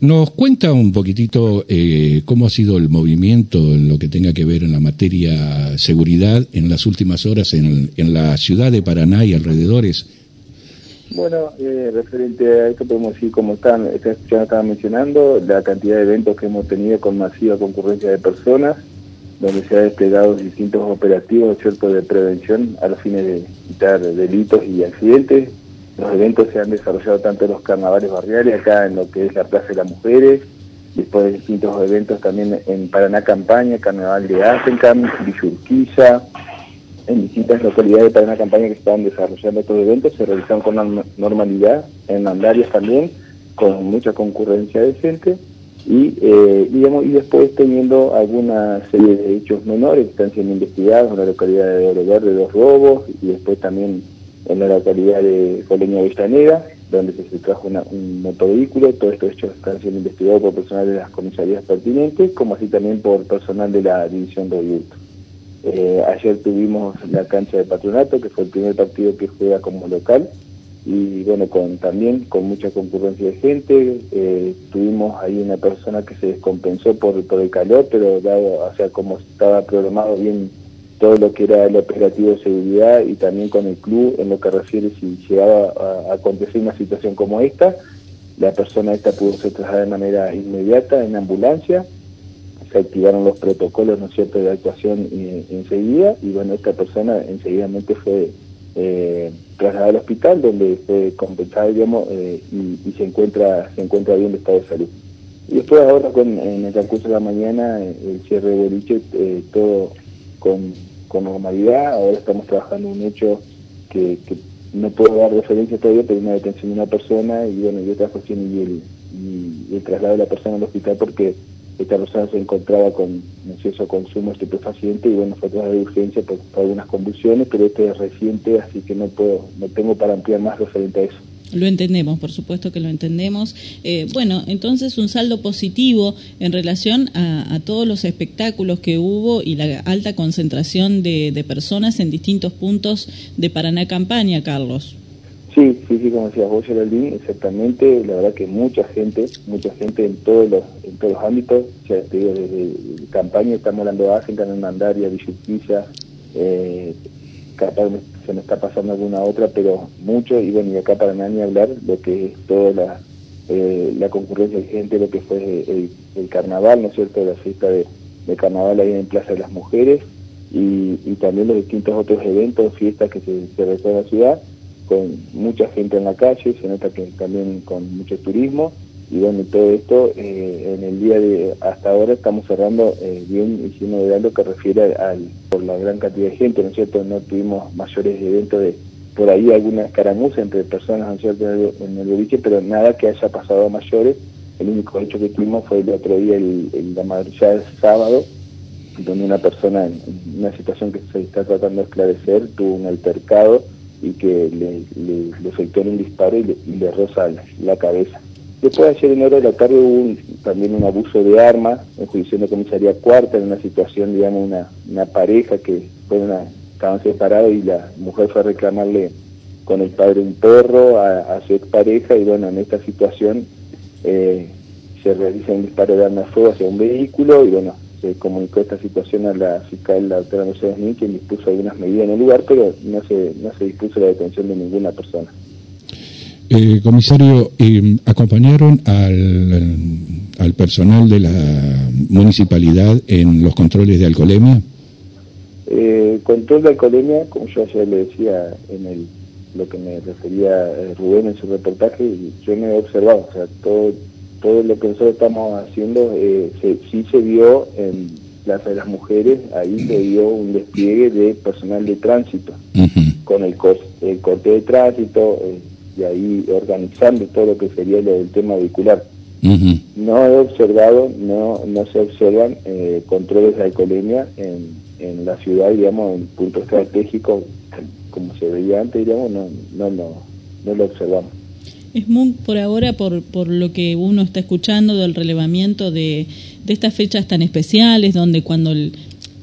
¿Nos cuenta un poquitito eh, cómo ha sido el movimiento en lo que tenga que ver en la materia seguridad en las últimas horas en, en la ciudad de Paraná y alrededores? Bueno, eh, referente a esto podemos decir, como están, ya estaba mencionando, la cantidad de eventos que hemos tenido con masiva concurrencia de personas, donde se han desplegado distintos operativos ¿cierto? de prevención a los fines de evitar delitos y accidentes. Los eventos se han desarrollado tanto en los carnavales barriales, acá en lo que es la Plaza de las Mujeres, después de distintos eventos también en Paraná Campaña, Carnaval de Asencam, Villurquiza, en distintas localidades para una campaña que estaban desarrollando estos eventos, se realizaron con normalidad, en andarias también, con mucha concurrencia de gente, y, eh, digamos, y después teniendo alguna serie de hechos menores que están siendo investigados en la localidad de Oro Verde, dos robos, y después también en la localidad de Coleña Villanera, donde se trajo un motovehículo, todos estos hechos están siendo investigados por personal de las comisarías pertinentes, como así también por personal de la División de Adultos. Eh, ayer tuvimos la cancha de patronato, que fue el primer partido que juega como local, y bueno, con también con mucha concurrencia de gente. Eh, tuvimos ahí una persona que se descompensó por el calor, pero dado, o sea, como estaba programado bien todo lo que era el operativo de seguridad y también con el club en lo que refiere si llegaba a, acontecer una situación como esta, la persona esta pudo ser trasladada de manera inmediata en ambulancia se activaron los protocolos, ¿no cierto?, de actuación enseguida, y bueno, esta persona enseguidamente fue eh, trasladada al hospital, donde fue compensada, digamos, eh, y, se encuentra se encuentra bien de estado de salud. Y después ahora, con, en el transcurso de la mañana, el cierre de boliche, eh, todo con, con, normalidad, ahora estamos trabajando un hecho que, no puedo dar referencia todavía, pero una detención de una persona, y bueno, y otra cuestión, y el, traslado de la persona al hospital, porque esta persona se encontraba con exceso consumo estupefaciente y bueno, fue toda de urgencia por, algunas convulsiones, pero este es reciente, así que no puedo, no tengo para ampliar más referente a eso. Lo entendemos, por supuesto que lo entendemos. Eh, bueno, entonces un saldo positivo en relación a, todos los espectáculos que hubo y la alta concentración de, de personas en distintos puntos de Paraná Campaña, Carlos. Sí, sí, sí, como decías vos, Geraldine, exactamente. La verdad que mucha gente, mucha gente en todos los, en todos los ámbitos, ya te digo, desde campaña estamos hablando de África, en Mandaria, Villurquiza, eh, se me está pasando alguna otra, pero mucho, y bueno, y acá para nadie hablar lo que es toda la, eh, la concurrencia de gente, lo que fue el, carnaval, ¿no es cierto?, la fiesta de, carnaval ahí en Plaza de las Mujeres, y, también los distintos otros eventos, fiestas que se, se en la ciudad, con mucha gente en la calle, se nota que también con mucho turismo y bueno, todo esto eh, en el día de hasta ahora estamos cerrando eh, bien y sin novedad lo que refiere al por la gran cantidad de gente, ¿no es cierto? No tuvimos mayores eventos de por ahí algunas caramuzas entre personas, ¿no es cierto? En el boliche, pero nada que haya pasado a mayores. El único hecho que tuvimos fue el otro día, el, el la madrugada del sábado, donde una persona en una situación que se está tratando de esclarecer tuvo un altercado y que le, le, efectuó un disparo y le, y le roza la, cabeza. Después ayer en hora de la tarde hubo también un abuso de armas en juicio de comisaría cuarta, en una situación, digamos, una, pareja que estaban separados y la mujer fue a reclamarle con el padre un perro a, su expareja y bueno, en esta situación eh, se realiza un disparo de arma de fuego hacia un vehículo y bueno, se comunicó esta situación a la fiscal, la doctora Mercedes Nin, quien dispuso algunas medidas en el lugar, pero no se, no se dispuso la detención de ninguna persona. Eh, comisario, eh, ¿acompañaron al, al personal de la municipalidad en los controles de alcoholemia? Eh, control de alcoholemia, como yo ayer le decía en el lo que me refería eh, Rubén en su reportaje, yo me he observado, o sea, todo todo lo que nosotros estamos haciendo eh, sí se vio en Plaza de las Mujeres, ahí se vio un despliegue de personal de tránsito, con el, el corte de tránsito, y ahí organizando todo lo que sería lo del tema vehicular. No he observado, no, no se observan eh, controles de alcoholemia en, en la ciudad, digamos, en puntos estratégicos, como se veía antes, digamos, no, no, no, no lo observamos. Es muy por ahora, por, por lo que uno está escuchando del relevamiento de, de estas fechas tan especiales, donde cuando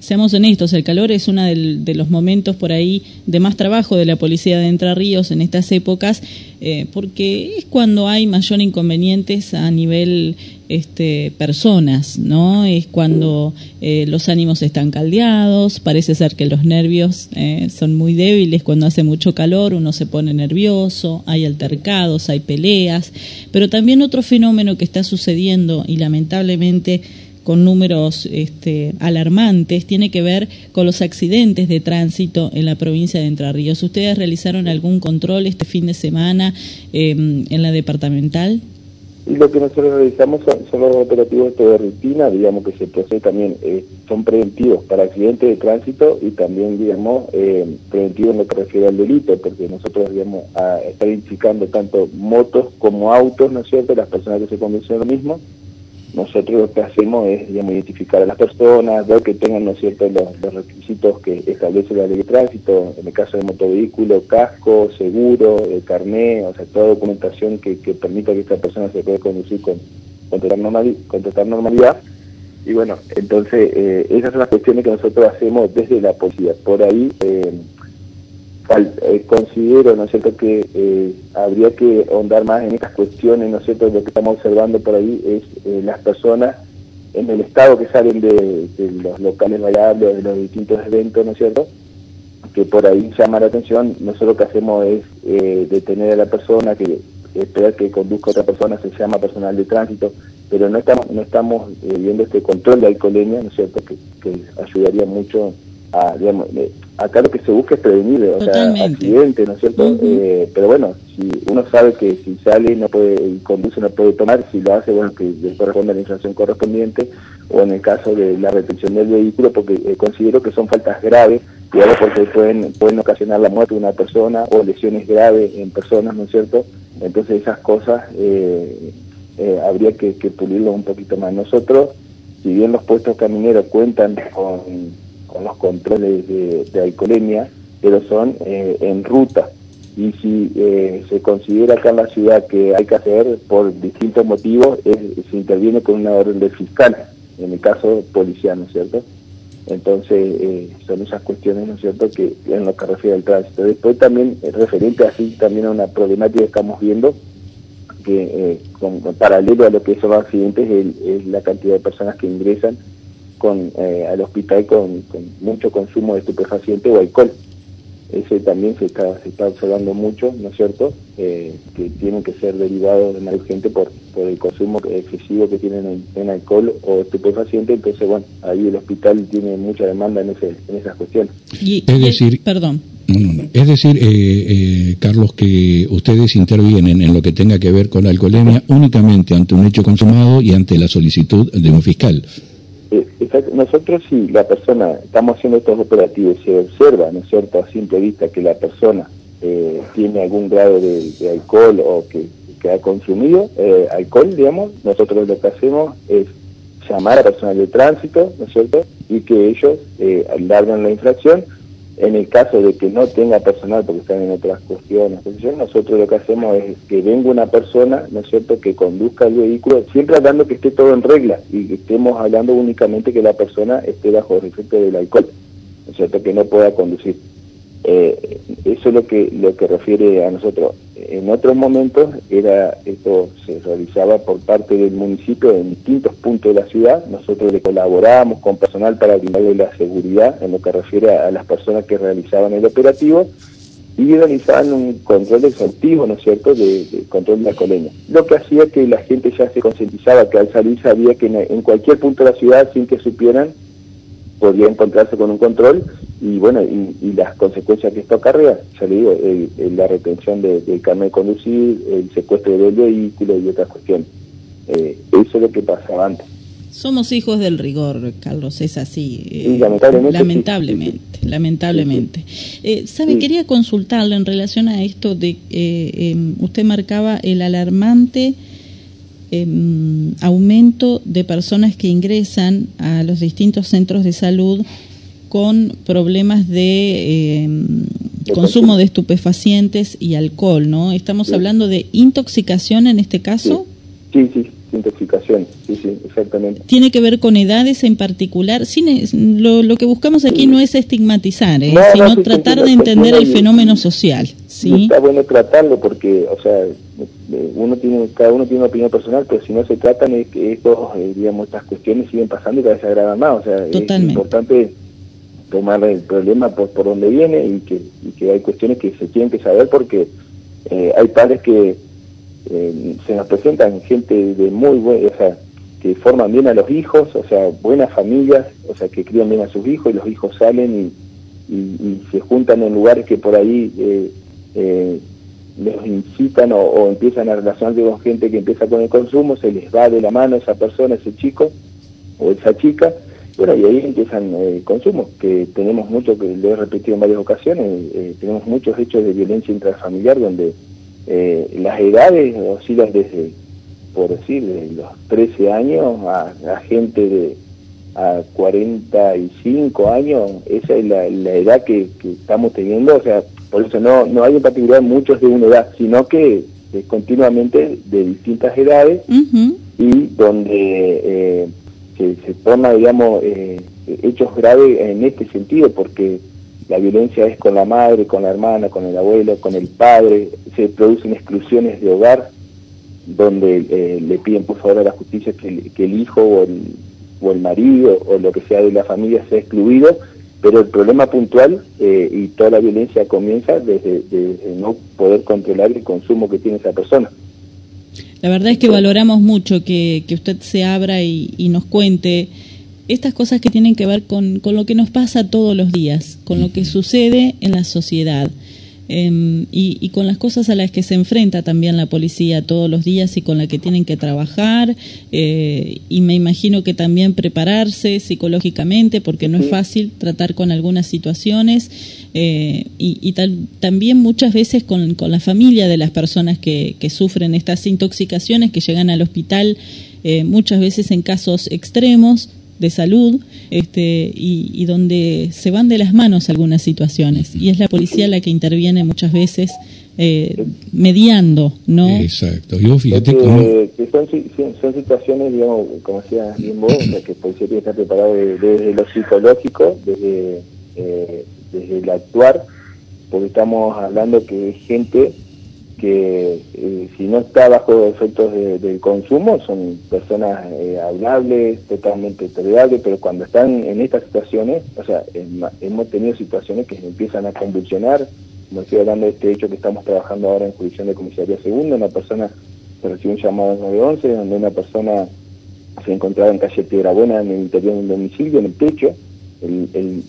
seamos honestos, el calor es uno de los momentos por ahí de más trabajo de la policía de Entre Ríos en estas épocas, eh, porque es cuando hay mayor inconvenientes a nivel este, personas, ¿no? Es cuando eh, los ánimos están caldeados, parece ser que los nervios eh, son muy débiles cuando hace mucho calor, uno se pone nervioso, hay altercados, hay peleas, pero también otro fenómeno que está sucediendo y lamentablemente con números este, alarmantes tiene que ver con los accidentes de tránsito en la provincia de Entre Ríos. ¿Ustedes realizaron algún control este fin de semana em, en la departamental? Y lo que nosotros realizamos son, los operativos de rutina, digamos que se procede también, eh, son preventivos para accidentes de tránsito y también, digamos, eh, preventivos en lo que refiere al delito, porque nosotros, digamos, a, estar identificando tanto motos como autos, ¿no es cierto?, las personas que se conducen lo mismo, nosotros lo que hacemos es digamos, identificar a las personas, ver que tengan ¿no cierto? Los, requisitos que establece la ley de tránsito, en el caso de motovehículo, casco, seguro, el carné, o sea, toda documentación que, permita que esta persona se pueda conducir con, con, total, normalidad. Y bueno, entonces eh, esas son las cuestiones que nosotros hacemos desde la policía. Por ahí... Eh, eh, considero, ¿no es cierto?, que eh, habría que ahondar más en estas cuestiones, ¿no es cierto?, lo que estamos observando por ahí es eh, las personas en el estado que salen de, los locales bailables, de los distintos eventos, ¿no es cierto?, que por ahí llama la atención, nosotros lo que hacemos es detener a la persona, que esperar que conduzca a otra persona, se llama personal de tránsito, pero no estamos no estamos viendo este control de alcoholemia, ¿no es cierto?, que, que ayudaría mucho a, digamos, acá lo que se busca es prevenir, o sea, accidentes, ¿no es cierto? Eh, pero bueno, si uno sabe que si sale no puede y conduce no puede tomar, si lo hace, bueno, que le corresponde a la infracción correspondiente, o en el caso de la retención del vehículo, porque eh, considero que son faltas graves, digamos, porque pueden, pueden ocasionar la muerte de una persona o lesiones graves en personas, ¿no es cierto? Entonces esas cosas eh, habría que, que pulirlo un poquito más. Nosotros, si bien los puestos camineros cuentan con con los controles de, de alcoholemia, pero son eh, en ruta. Y si eh, se considera acá en la ciudad que hay que hacer por distintos motivos, se interviene con una orden de fiscal, en el caso policial, ¿no es cierto? Entonces, eh, son esas cuestiones, ¿no es cierto?, que en lo que refiere al tránsito. Después también, referente así también a una problemática que estamos viendo, que con, paralelo a lo que son los accidentes, es la cantidad de personas que ingresan con, eh, al hospital con, mucho consumo de estupefaciente o alcohol. Ese también se está, se está observando mucho, ¿no es cierto?, eh, que tienen que ser derivados de manera urgente por, por el consumo excesivo que tienen en, alcohol o estupefaciente. Entonces, bueno, ahí el hospital tiene mucha demanda en, ese, en esas cuestiones. Y, es decir, perdón. Es decir, eh, Carlos, que ustedes intervienen en lo que tenga que ver con la alcoholemia únicamente ante un hecho consumado y ante la solicitud de un fiscal. Nosotros si la persona, estamos haciendo estos operativos se observa, ¿no es cierto?, a simple vista que la persona eh, tiene algún grado de, alcohol o que, ha consumido eh, alcohol, digamos, nosotros lo que hacemos es llamar a personal de tránsito, ¿no es cierto?, y que ellos eh, largan la infracción en el caso de que no tenga personal, porque están en otras cuestiones, nosotros lo que hacemos es que venga una persona, ¿no es cierto?, que conduzca el vehículo, siempre hablando que esté todo en regla y que estemos hablando únicamente que la persona esté bajo el efecto del alcohol, ¿no es cierto?, que no pueda conducir. Eh, eso es lo que lo que refiere a nosotros. En otros momentos era esto se realizaba por parte del municipio en distintos puntos de la ciudad. Nosotros le colaborábamos con personal para brindarle la seguridad en lo que refiere a, las personas que realizaban el operativo y realizaban un control exhaustivo, ¿no es cierto?, de, control de la colonia. Lo que hacía que la gente ya se concientizaba que al salir sabía que en cualquier punto de la ciudad, sin que supieran, podía encontrarse con un control y bueno, y, las consecuencias que esto acarrea, ya le digo, la retención del carnet de conducir, el secuestro del vehículo y otras cuestiones. Eh, eso es lo que pasaba antes. Somos hijos del rigor, Carlos, es así. Eh, lamentablemente. Lamentablemente, lamentablemente. Eh, ¿Sabe? Quería consultarle en relación a esto de, em, usted marcaba el alarmante Em, aumento de personas que ingresan a los distintos centros de salud con problemas de em, consumo de estupefacientes y alcohol, ¿no? Estamos hablando de intoxicación en este caso. Sí, sí, intoxicación, sí, sí, exactamente. ¿Tiene que ver con edades en particular? Sin, lo, lo que buscamos aquí no es estigmatizar, ¿eh? sino tratar de entender el fenómeno social. ¿Sí? Está bueno tratarlo porque, o sea, uno tiene, cada uno tiene una opinión personal, pero si no se tratan, es que estos, eh, digamos, estas cuestiones siguen pasando y cada vez se agravan más. O sea, es importante tomar el problema por, por donde viene y que, y que hay cuestiones que se tienen que saber porque eh, hay padres que eh, se nos presentan gente de muy buena, o sea, que forman bien a los hijos, o sea, buenas familias, o sea, que crían bien a sus hijos y los hijos salen y, y, se juntan en lugares que por ahí eh, eh, les incitan o, empiezan a relacionarse con gente que empieza con el consumo, se les va de la mano esa persona, ese chico o esa chica, bueno, y ahí empiezan el consumo, que tenemos mucho, que lo he repetido en varias ocasiones, tenemos muchos hechos de violencia intrafamiliar donde eh, las edades oscilan desde, por decir, de los 13 años a, gente de a 45 años, esa es la, edad que, estamos teniendo, o sea, por eso no, no hay en particular muchos de una edad, sino que continuamente de distintas edades y donde eh, se, se toma, digamos, eh, hechos graves en este sentido, porque la violencia es con la madre, con la hermana, con el abuelo, con el padre, se producen exclusiones de hogar donde eh, le piden por favor a la justicia que, el hijo o el, o el, marido o lo que sea de la familia sea excluido, pero el problema puntual eh, y toda la violencia comienza desde, no poder controlar el consumo que tiene esa persona. La verdad es que valoramos mucho que, que usted se abra y, y nos cuente estas cosas que tienen que ver con, con, lo que nos pasa todos los días, con lo que sucede en la sociedad em, y, con las cosas a las que se enfrenta también la policía todos los días y con las que tienen que trabajar eh, y me imagino que también prepararse psicológicamente porque no es fácil tratar con algunas situaciones eh, y, también muchas veces con, con, la familia de las personas que, que sufren estas intoxicaciones que llegan al hospital eh, muchas veces en casos extremos de salud este, y, donde se van de las manos algunas situaciones y es la policía la que interviene muchas veces eh, mediando, ¿no? Exacto. Yo fíjate que son, son, situaciones, digamos, como decía bien vos, que el policía tiene que estar preparado desde, lo psicológico, desde, eh, desde el actuar, porque estamos hablando que gente que eh, si no está bajo efectos del consumo son personas eh, hablables, totalmente tolerables, pero cuando están en estas situaciones, o sea, hemos tenido situaciones que empiezan a convulsionar, como estoy hablando de este hecho que estamos trabajando ahora en jurisdicción de comisaría segunda, una persona recibió un llamado en 911, donde una persona se encontraba en calle Piedra Buena, en el interior de un domicilio, en el techo, el, el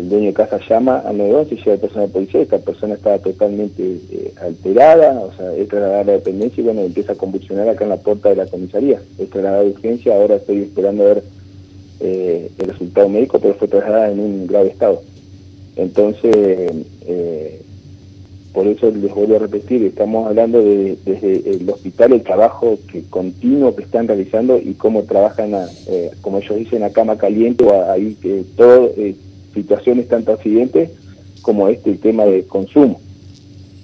el dueño de casa llama al 911 y llega el personal de policía, esta persona estaba totalmente eh, alterada, o sea, es trasladada a la dependencia y bueno, empieza a convulsionar acá en la puerta de la comisaría. Es trasladada de urgencia, ahora estoy esperando a ver eh, el resultado médico, pero fue trasladada en un grave estado. Entonces, eh, por eso les vuelvo a repetir, estamos hablando de, desde el hospital, el trabajo que continuo que están realizando y cómo trabajan, como ellos dicen, a cama caliente o ahí que todo situaciones tanto accidentes como este el tema de consumo.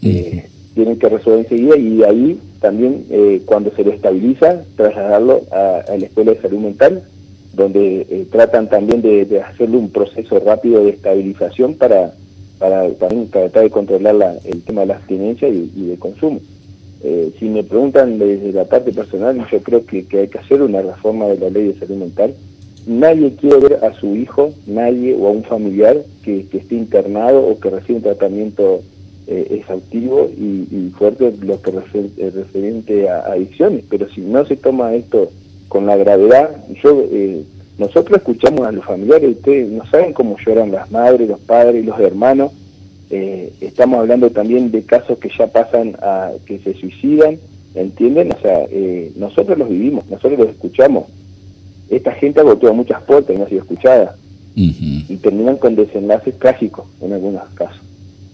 Eh, tienen que resolver enseguida y ahí también eh, cuando se lo estabiliza trasladarlo a, la Escuela de Salud Mental donde eh, tratan también de, hacerle un proceso rápido de estabilización para, para, tratar de controlar el tema de la abstinencia y, de consumo. si me preguntan desde la parte personal, yo creo que, que hay que hacer una reforma de la ley de salud mental Nadie quiere ver a su hijo, nadie o a un familiar que, esté internado o que reciba un tratamiento eh, exhaustivo y, fuerte lo que refer, referente a, adicciones. Pero si no se toma esto con la gravedad, yo eh, nosotros escuchamos a los familiares, ustedes no saben cómo lloran las madres, los padres, los hermanos. Eh, estamos hablando también de casos que ya pasan a que se suicidan, ¿entienden? O sea, nosotros los vivimos, nosotros los escuchamos esta gente ha muchas puertas y no ha sido escuchada. Y terminan con desenlaces trágicos en algunos casos.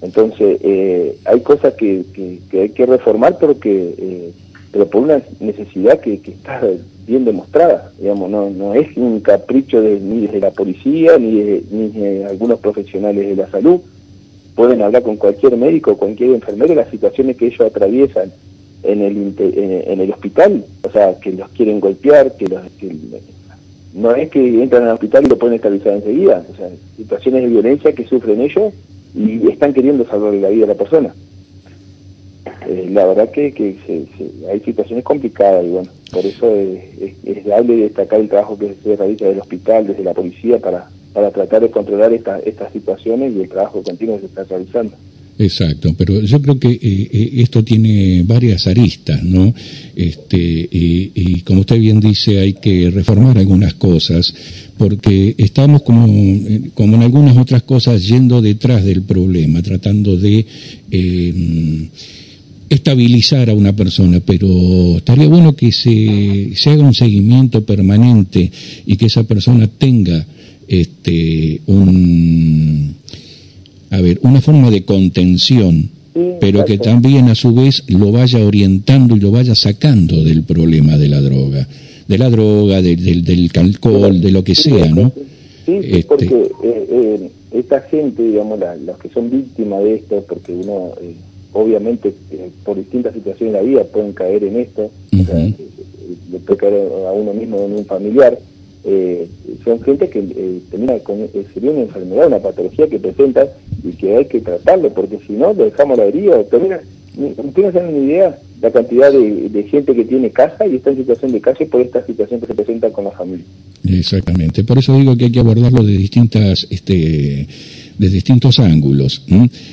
Entonces, eh, hay cosas que, que, hay que reformar, pero que eh, pero por una necesidad que, que, está bien demostrada. Digamos, no, no es un capricho de, ni de la policía, ni de, ni de algunos profesionales de la salud. Pueden hablar con cualquier médico, cualquier enfermero, las situaciones que ellos atraviesan en el, en el hospital, o sea, que los quieren golpear, que los... no es que entran al hospital y lo pueden estabilizar enseguida, o sea, situaciones de violencia que sufren ellos y están queriendo salvar la vida de la persona. Eh, la verdad que, que hay situaciones complicadas y bueno, por eso es, de destacar el trabajo que se realiza desde el hospital, desde la policía para, para tratar de controlar estas situaciones y el trabajo continuo que se está realizando. Exacto, pero yo creo que eh, eh, esto tiene varias aristas, ¿no? Este, y como usted bien dice, hay que reformar algunas cosas, porque estamos como, como en algunas otras cosas yendo detrás del problema, tratando de estabilizar a una persona, pero estaría bueno que se, se haga un seguimiento permanente y que esa persona tenga este un a ver, una forma de contención, pero que también a su vez lo vaya orientando y lo vaya sacando del problema de la droga, de la droga, del, del alcohol, de lo que sea, ¿no? Sí, este, porque eh, eh, esta gente, digamos, los que son víctimas de esto, porque uno eh, obviamente eh, por distintas situaciones de la vida pueden caer en esto, eh, le puede caer a uno mismo en un familiar, son gente que termina con, sería una enfermedad, una patología que presenta y que hay que tratarlo, porque si no, lo dejamos la herida, termina, no tienes ni idea la cantidad de, gente que tiene casa y está en situación de calle por esta situación que se presenta con la familia. Exactamente, por eso digo que hay que abordarlo de distintas... este de distintos ángulos.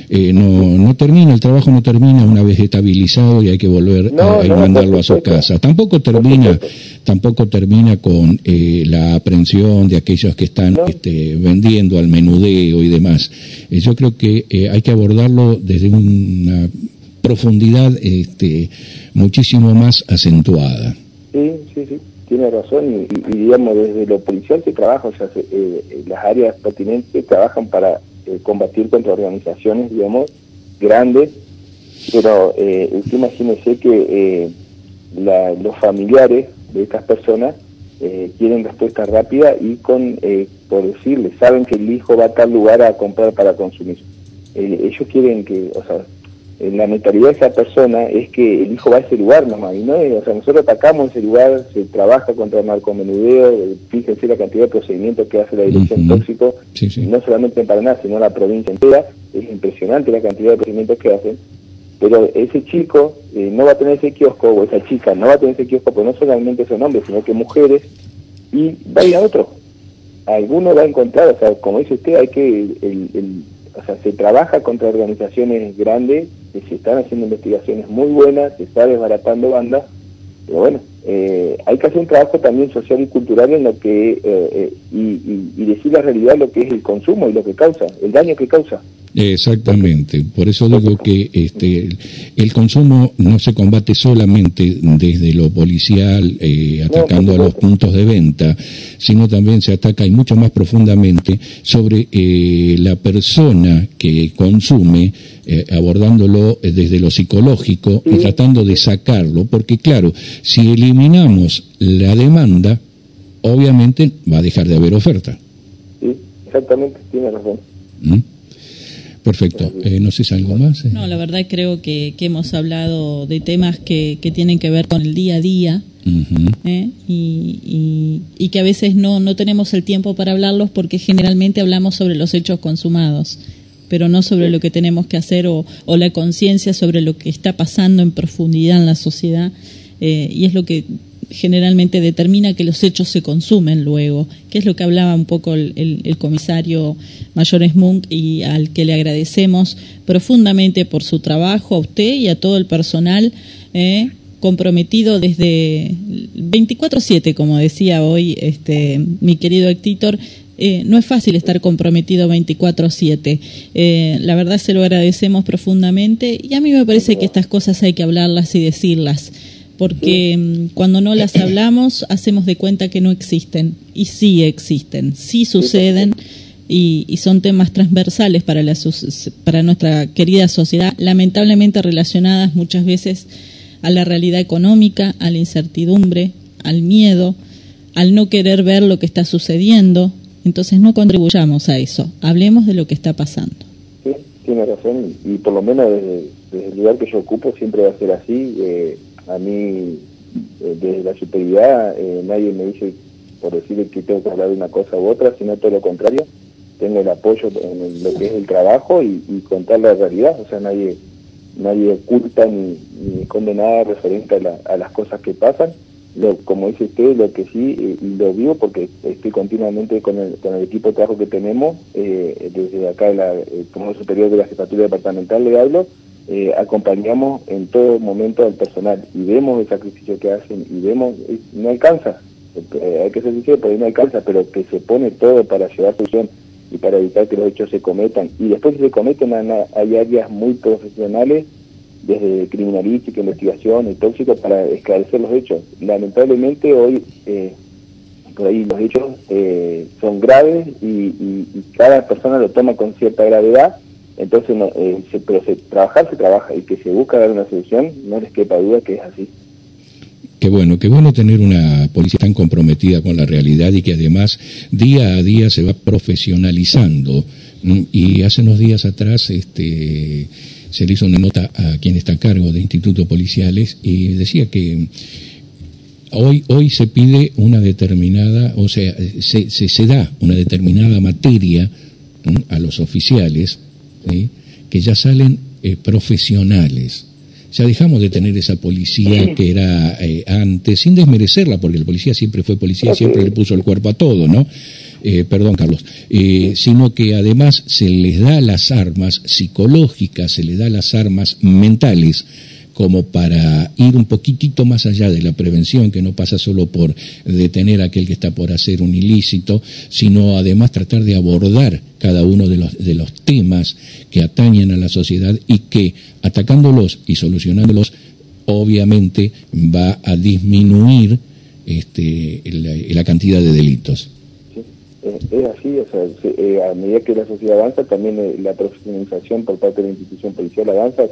Eh, no, no termina, el trabajo no termina una vez estabilizado y hay que volver a, mandarlo a su casa. Tampoco termina, tampoco termina con eh, la aprehensión de aquellos que están este, vendiendo al menudeo y demás. Eh, yo creo que hay que abordarlo desde una profundidad este, muchísimo más acentuada. Sí, sí, sí tiene razón y, digamos desde lo policial se trabaja, o sea, las áreas pertinentes trabajan para eh, combatir contra organizaciones, digamos, grandes, pero eh, usted imagínese que eh, los familiares de estas personas eh, quieren respuesta rápida y con, por decirle, saben que el hijo va a tal lugar a comprar para consumir. ellos quieren que, o sea, la mentalidad de esa persona es que el hijo va a ese lugar nomás, y no o sea, nosotros atacamos ese lugar, se trabaja contra el narcomenudeo, fíjense la cantidad de procedimientos que hace la dirección tóxico, no solamente en Paraná, sino la provincia entera, es impresionante la cantidad de procedimientos que hacen, pero ese chico eh, no va a tener ese kiosco, o esa chica no va a tener ese kiosco, porque no solamente son hombres, sino que mujeres, y va a ir a otro. Alguno va a encontrar, o sea, como dice usted, hay que el o sea, se trabaja contra organizaciones grandes, se están haciendo investigaciones muy buenas, se está desbaratando bandas, pero bueno, eh, hay que hacer un trabajo también social y cultural en lo que eh, eh, y, decir la realidad lo que es el consumo y lo que causa, el daño que causa. Exactamente, por eso digo que este, el consumo no se combate solamente desde lo policial, atacando a los puntos de venta, sino también se ataca y mucho más profundamente sobre la persona que consume eh, abordándolo eh, desde lo psicológico y tratando de sacarlo, porque claro, si eliminamos la demanda, obviamente va a dejar de haber oferta. Sí, exactamente, tiene razón. ¿Mm? Perfecto. Eh, no sé si algo más. No, la verdad creo que, que hemos hablado de temas que, que, tienen que ver con el día a día y, y, y, que a veces no, no tenemos el tiempo para hablarlos porque generalmente hablamos sobre los hechos consumados pero no sobre lo que tenemos que hacer o, la conciencia sobre lo que está pasando en profundidad en la sociedad. Eh, y es lo que generalmente determina que los hechos se consumen luego, que es lo que hablaba un poco el, comisario Mayor Smunk y al que le agradecemos profundamente por su trabajo, a usted y a todo el personal eh, comprometido desde 24/7, como decía hoy este, mi querido Héctor, eh, no es fácil estar comprometido 24/7. Eh, la verdad se lo agradecemos profundamente y a mí me parece que estas cosas hay que hablarlas y decirlas, porque mm, cuando no las hablamos hacemos de cuenta que no existen y sí existen, sí suceden. Y, son temas transversales para, la, para nuestra querida sociedad, lamentablemente relacionadas muchas veces a la realidad económica, a la incertidumbre, al miedo, al no querer ver lo que está sucediendo, entonces no contribuyamos a eso, hablemos de lo que está pasando. Sí, tiene razón, y por lo menos desde, el lugar que yo ocupo siempre va a ser así. Eh, a mí eh, desde la superioridad eh, nadie me dice por decir que tengo que hablar de una cosa u otra, sino todo lo contrario. Tengo el apoyo en lo que es el trabajo y, contar la realidad. O sea, nadie nadie oculta ni, ni esconde nada referente a, las cosas que pasan. Lo, como dice usted, lo que sí, eh, lo digo porque estoy continuamente con el, con el equipo de trabajo que tenemos, eh, desde acá la, el Superior de la Jefatura Departamental le hablo, eh, acompañamos en todo momento al personal y vemos el sacrificio que hacen y vemos, no alcanza, eh, hay que ser sincero, porque no alcanza, pero que se pone todo para llevar solución y para evitar que los hechos se cometan. Y después que se cometen hay áreas muy profesionales, desde criminalística, investigación y tóxico, para esclarecer los hechos. Lamentablemente hoy, eh, por ahí los hechos eh, son graves y, cada persona lo toma con cierta gravedad, entonces no, pero trabajar se trabaja y que se busca dar una solución, no les quepa duda que es así. Qué bueno, qué bueno tener una policía tan comprometida con la realidad y que además día a día se va profesionalizando. Y hace unos días atrás este, se le hizo una nota a quien está a cargo de institutos policiales y decía que hoy, hoy se pide una determinada, o sea, se, se, da una determinada materia a los oficiales que ya salen eh, profesionales ya dejamos de tener esa policía que era eh, antes, sin desmerecerla, porque el policía siempre fue policía, siempre le puso el cuerpo a todo, ¿no? Eh, perdón, Carlos, eh, sino que además se les da las armas psicológicas, se les da las armas mentales como para ir un poquitito más allá de la prevención, que no pasa solo por detener a aquel que está por hacer un ilícito, sino además tratar de abordar cada uno de los, de los temas que atañen a la sociedad y que atacándolos y solucionándolos, obviamente va a disminuir este, la, cantidad de delitos. es así, o sea, eh, a medida que la sociedad avanza, también eh, la profesionalización por parte de la institución policial avanza,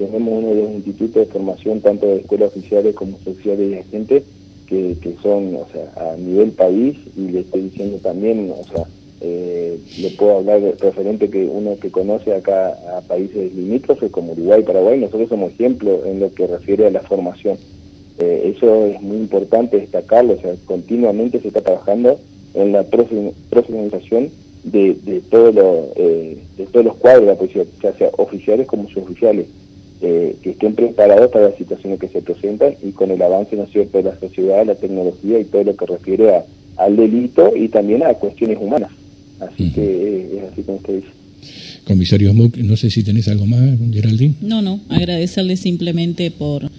tenemos uno de los institutos de formación, tanto de escuelas oficiales como sociales y agentes, que, que son o sea, a nivel país, y le estoy diciendo también, o sea, eh, le puedo hablar referente que uno que conoce acá a países limítrofes como Uruguay Paraguay, nosotros somos ejemplo en lo que refiere a la formación. Eh, eso es muy importante destacarlo, o sea, continuamente se está trabajando en la profesionalización de, de, todo eh, de todos los cuadros ya sea oficiales como suboficiales. Eh, que estén preparados para las situaciones que se presentan y con el avance ¿no cierto? de la sociedad, la tecnología y todo lo que refiere a, al delito y también a cuestiones humanas. Así que eh, es así como usted dice. Comisario Smook, no sé si tenés algo más, Geraldine. No, no, agradecerle simplemente por,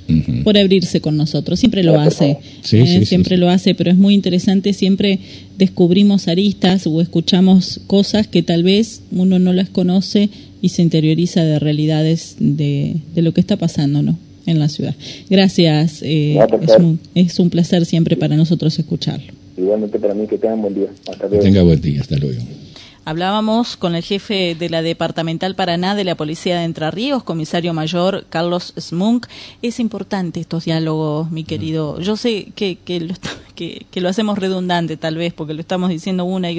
por abrirse con nosotros. Siempre lo hace, eh, siempre lo hace, pero es muy interesante, siempre descubrimos aristas o escuchamos cosas que tal vez uno no las conoce y se interioriza de realidades de, de lo que está pasando, ¿no? En la ciudad. Gracias, eh, es, un, es un placer siempre para nosotros escucharlo. Igualmente para mí, que tengan buen día. Hasta luego. Que tenga buen día, hasta luego. Hablábamos con el jefe de la Departamental Paraná de la Policía de Entre Ríos, comisario mayor Carlos Smunk. Es importante estos diálogos, mi querido. Yo sé que, que, lo, que, que lo hacemos redundante tal vez, porque lo estamos diciendo una y